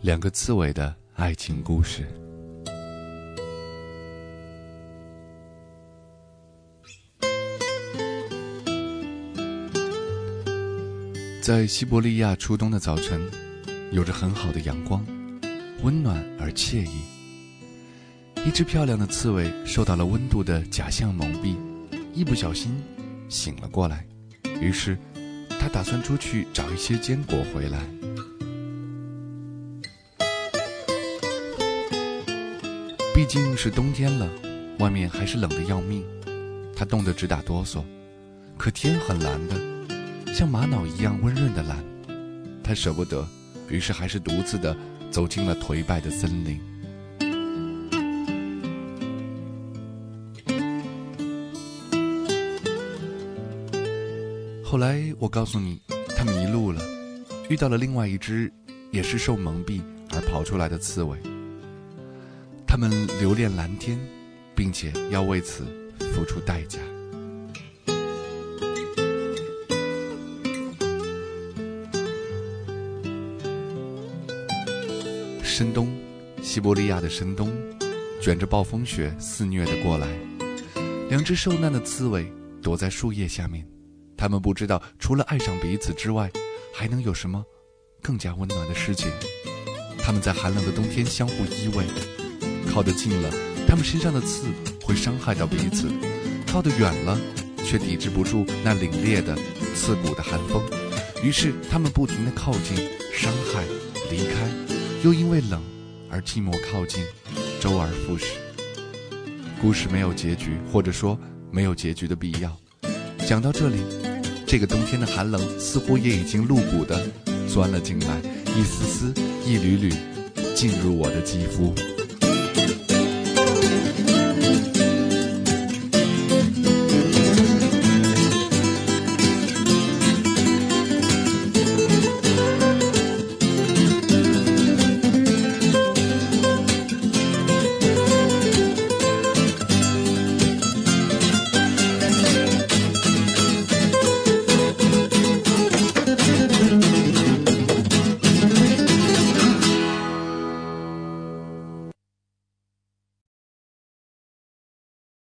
两个刺猬的爱情故事。在西伯利亚初冬的早晨，有着很好的阳光，温暖而惬意。一只漂亮的刺猬受到了温度的假象蒙蔽，一不小心醒了过来。于是，它打算出去找一些坚果回来。毕竟是冬天了，外面还是冷得要命，它冻得直打哆嗦。可天很蓝的，像玛瑙一样温润的蓝。它舍不得，于是还是独自的走进了颓败的森林。后来我告诉你，它迷路了，遇到了另外一只，也是受蒙蔽而跑出来的刺猬。他们留恋蓝天，并且要为此付出代价。深冬，西伯利亚的深冬，卷着暴风雪肆虐的过来。两只受难的刺猬躲在树叶下面。他们不知道，除了爱上彼此之外，还能有什么更加温暖的事情？他们在寒冷的冬天相互依偎，靠得近了，他们身上的刺会伤害到彼此；靠得远了，却抵制不住那凛冽的、刺骨的寒风。于是，他们不停地靠近、伤害、离开，又因为冷而寂寞靠近，周而复始。故事没有结局，或者说没有结局的必要。讲到这里。这个冬天的寒冷似乎也已经露骨地钻了进来，一丝丝、一缕缕，进入我的肌肤。